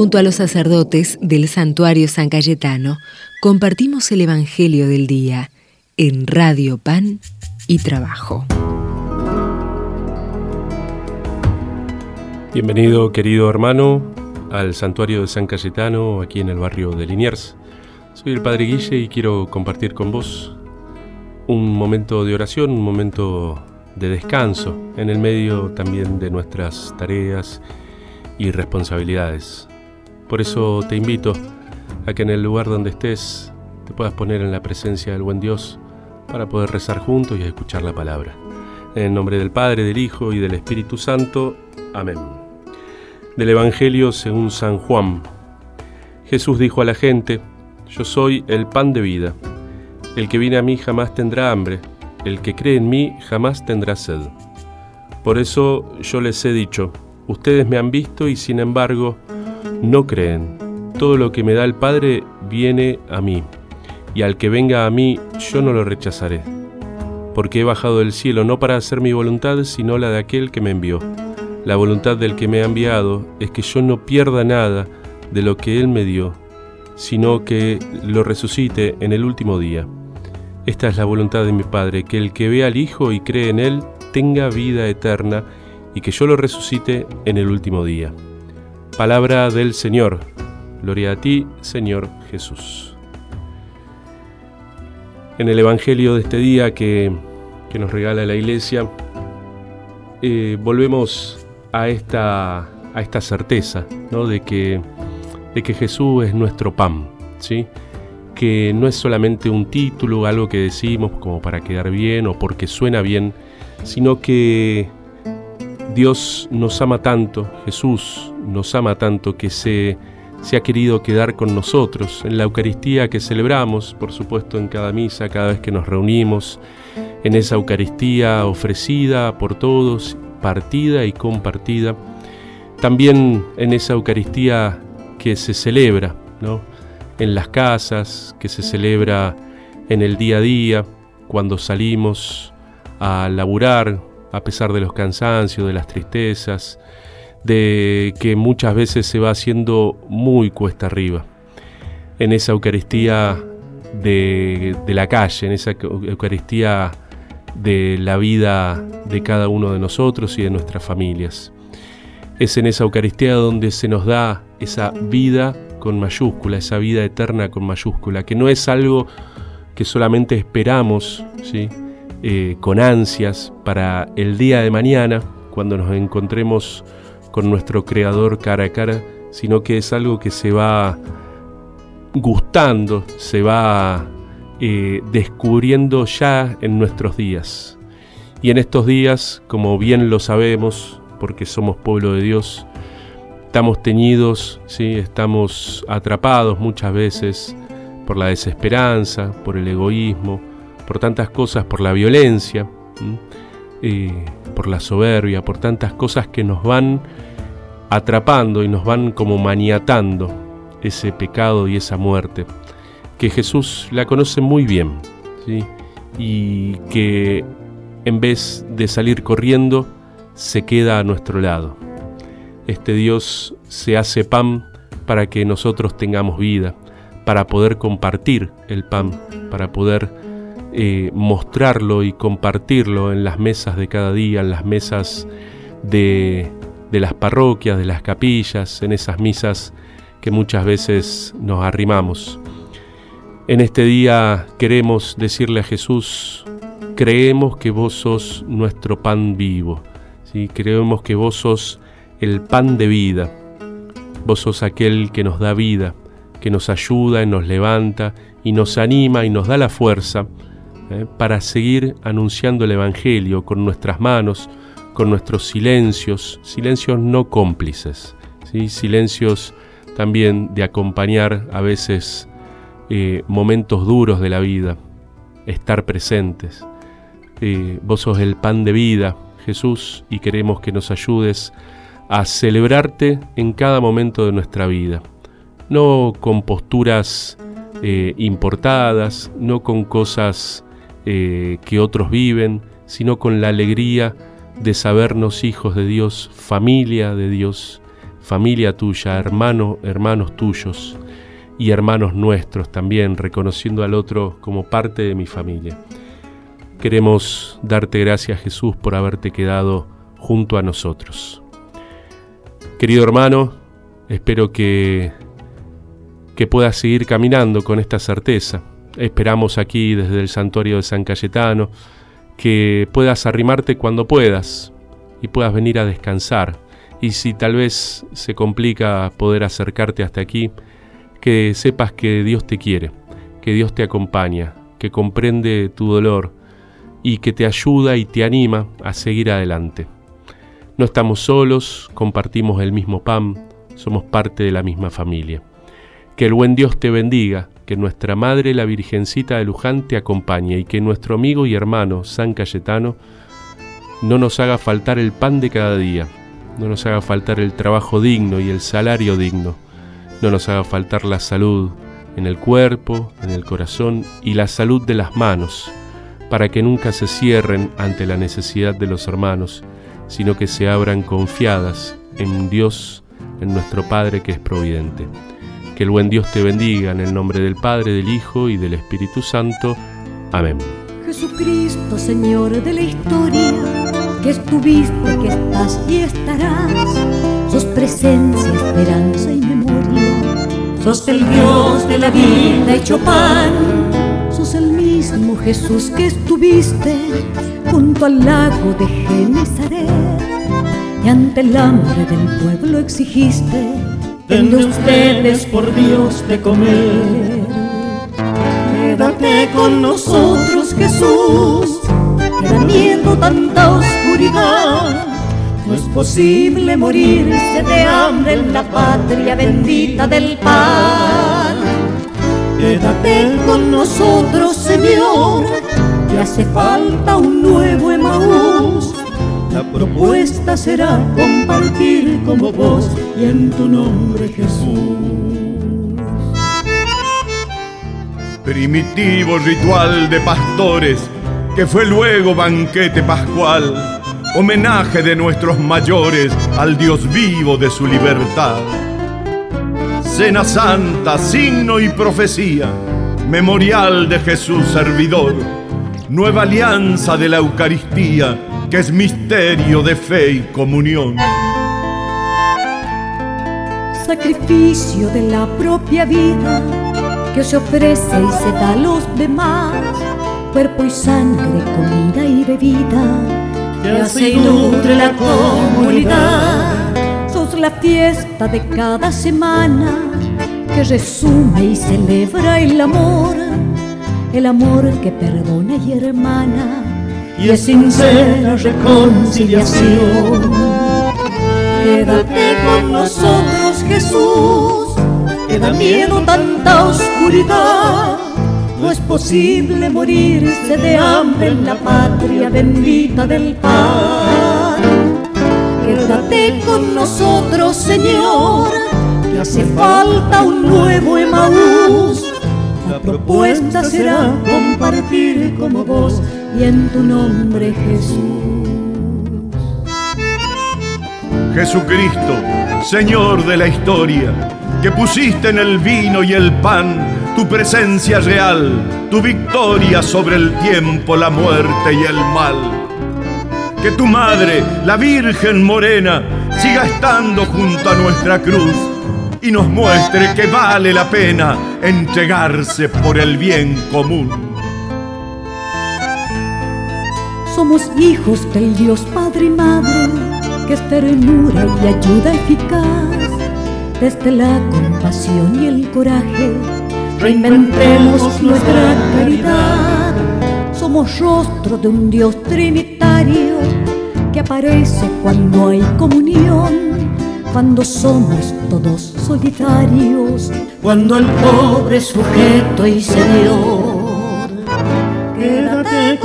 Junto a los sacerdotes del santuario San Cayetano, compartimos el Evangelio del Día en Radio Pan y Trabajo. Bienvenido, querido hermano, al santuario de San Cayetano, aquí en el barrio de Liniers. Soy el Padre Guille y quiero compartir con vos un momento de oración, un momento de descanso, en el medio también de nuestras tareas y responsabilidades. Por eso te invito a que en el lugar donde estés te puedas poner en la presencia del buen Dios para poder rezar juntos y escuchar la palabra. En el nombre del Padre, del Hijo y del Espíritu Santo. Amén del Evangelio según San Juan. Jesús dijo a la gente, Yo soy el pan de vida. El que viene a mí jamás tendrá hambre, el que cree en mí jamás tendrá sed. Por eso yo les he dicho, ustedes me han visto y sin embargo no creen. Todo lo que me da el Padre viene a mí, y al que venga a mí yo no lo rechazaré, porque he bajado del cielo no para hacer mi voluntad, sino la de aquel que me envió. La voluntad del que me ha enviado es que yo no pierda nada de lo que Él me dio, sino que lo resucite en el último día. Esta es la voluntad de mi Padre, que el que vea al Hijo y cree en Él tenga vida eterna y que yo lo resucite en el último día. Palabra del Señor. Gloria a ti, Señor Jesús. En el Evangelio de este día que, nos regala la Iglesia, eh, volvemos a esta, a esta certeza ¿no? de, que, de que Jesús es nuestro pan, ¿sí? que no es solamente un título, algo que decimos como para quedar bien o porque suena bien, sino que Dios nos ama tanto, Jesús nos ama tanto que se, se ha querido quedar con nosotros en la Eucaristía que celebramos, por supuesto en cada misa, cada vez que nos reunimos, en esa Eucaristía ofrecida por todos partida y compartida, también en esa Eucaristía que se celebra, ¿no? en las casas, que se celebra en el día a día, cuando salimos a laburar, a pesar de los cansancios, de las tristezas, de que muchas veces se va haciendo muy cuesta arriba. En esa Eucaristía de, la calle, en esa Eucaristía de la vida de cada uno de nosotros y de nuestras familias. Es en esa Eucaristía donde se nos da esa vida con mayúscula, esa vida eterna con mayúscula, que no es algo que solamente esperamos ¿sí? Eh, con ansias para el día de mañana, cuando nos encontremos con nuestro Creador cara a cara, sino que es algo que se va gustando, se va eh, descubriendo ya en nuestros días. Y en estos días, como bien lo sabemos, porque somos pueblo de Dios, estamos teñidos, ¿sí? estamos atrapados muchas veces por la desesperanza, por el egoísmo, por tantas cosas, por la violencia, eh, por la soberbia, por tantas cosas que nos van atrapando y nos van como maniatando ese pecado y esa muerte que Jesús la conoce muy bien ¿sí? y que en vez de salir corriendo, se queda a nuestro lado. Este Dios se hace pan para que nosotros tengamos vida, para poder compartir el pan, para poder eh, mostrarlo y compartirlo en las mesas de cada día, en las mesas de, de las parroquias, de las capillas, en esas misas que muchas veces nos arrimamos. En este día queremos decirle a Jesús, creemos que vos sos nuestro pan vivo, ¿sí? creemos que vos sos el pan de vida, vos sos aquel que nos da vida, que nos ayuda y nos levanta y nos anima y nos da la fuerza ¿eh? para seguir anunciando el Evangelio con nuestras manos, con nuestros silencios, silencios no cómplices, ¿sí? silencios también de acompañar a veces eh, momentos duros de la vida, estar presentes. Eh, vos sos el pan de vida, Jesús, y queremos que nos ayudes a celebrarte en cada momento de nuestra vida, no con posturas importadas, no con cosas que otros viven, sino con la alegría de sabernos hijos de Dios, familia de Dios, familia tuya, hermano, hermanos tuyos y hermanos nuestros también, reconociendo al otro como parte de mi familia. Queremos darte gracias Jesús por haberte quedado junto a nosotros. Querido hermano, espero que, que puedas seguir caminando con esta certeza. Esperamos aquí desde el santuario de San Cayetano que puedas arrimarte cuando puedas y puedas venir a descansar. Y si tal vez se complica poder acercarte hasta aquí, que sepas que Dios te quiere, que Dios te acompaña, que comprende tu dolor y que te ayuda y te anima a seguir adelante. No estamos solos, compartimos el mismo pan, somos parte de la misma familia. Que el buen Dios te bendiga, que nuestra Madre la Virgencita de Luján te acompañe y que nuestro amigo y hermano San Cayetano no nos haga faltar el pan de cada día, no nos haga faltar el trabajo digno y el salario digno, no nos haga faltar la salud en el cuerpo, en el corazón y la salud de las manos, para que nunca se cierren ante la necesidad de los hermanos sino que se abran confiadas en Dios, en nuestro Padre que es providente. Que el buen Dios te bendiga en el nombre del Padre, del Hijo y del Espíritu Santo. Amén. Jesucristo, Señor de la historia, que estuviste, que estás y estarás, sos presencia, esperanza y memoria, sos el Dios de la vida hecho pan, sos el mismo Jesús que estuviste junto al lago de Genezaret y ante el hambre del pueblo exigiste denle ustedes por Dios de comer. Quédate con nosotros Jesús. Que tanta oscuridad. No es posible morirse de hambre en la patria bendita del pan. Quédate con nosotros Señor que hace falta un nuevo Emaús. La propuesta será compartir como vos y en tu nombre Jesús. Primitivo ritual de pastores que fue luego banquete pascual, homenaje de nuestros mayores al Dios vivo de su libertad. Cena santa, signo y profecía, memorial de Jesús servidor nueva alianza de la Eucaristía, que es misterio de fe y comunión. Sacrificio de la propia vida que se ofrece y se da a los demás, cuerpo y sangre, comida y bebida, que hace y nutre la comunidad. Sos la fiesta de cada semana que resume y celebra el amor el amor que perdona y hermana y es sincera reconciliación. Quédate con nosotros, Jesús, que da miedo tanta oscuridad. No es posible morirse de hambre en la patria bendita del pan. Quédate con nosotros, Señor, que hace falta un nuevo Emaús la propuesta será compartir como vos y en tu nombre Jesús. Jesucristo, Señor de la historia, que pusiste en el vino y el pan tu presencia real, tu victoria sobre el tiempo, la muerte y el mal. Que tu madre, la Virgen Morena, siga estando junto a nuestra cruz y nos muestre que vale la pena entregarse por el bien común. Somos hijos del Dios Padre y Madre, que es ternura y ayuda eficaz. Desde la compasión y el coraje, reinventemos nuestra caridad. Somos rostro de un Dios trinitario que aparece cuando hay comunión cuando somos todos solitarios, cuando el pobre sujeto y Señor.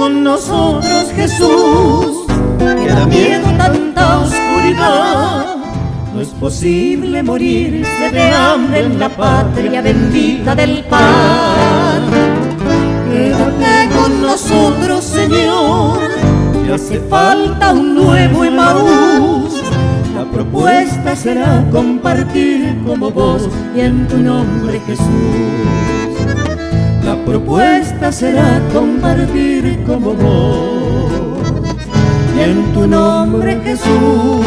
Con nosotros, Jesús, que da miedo tanta oscuridad. No es posible morirse de hambre en la patria bendita del pan. Quédate con nosotros, Señor, que hace falta un nuevo Emaús propuesta será compartir como vos y en tu nombre Jesús propuesta será compartir como vos. Y en tu nombre Jesús.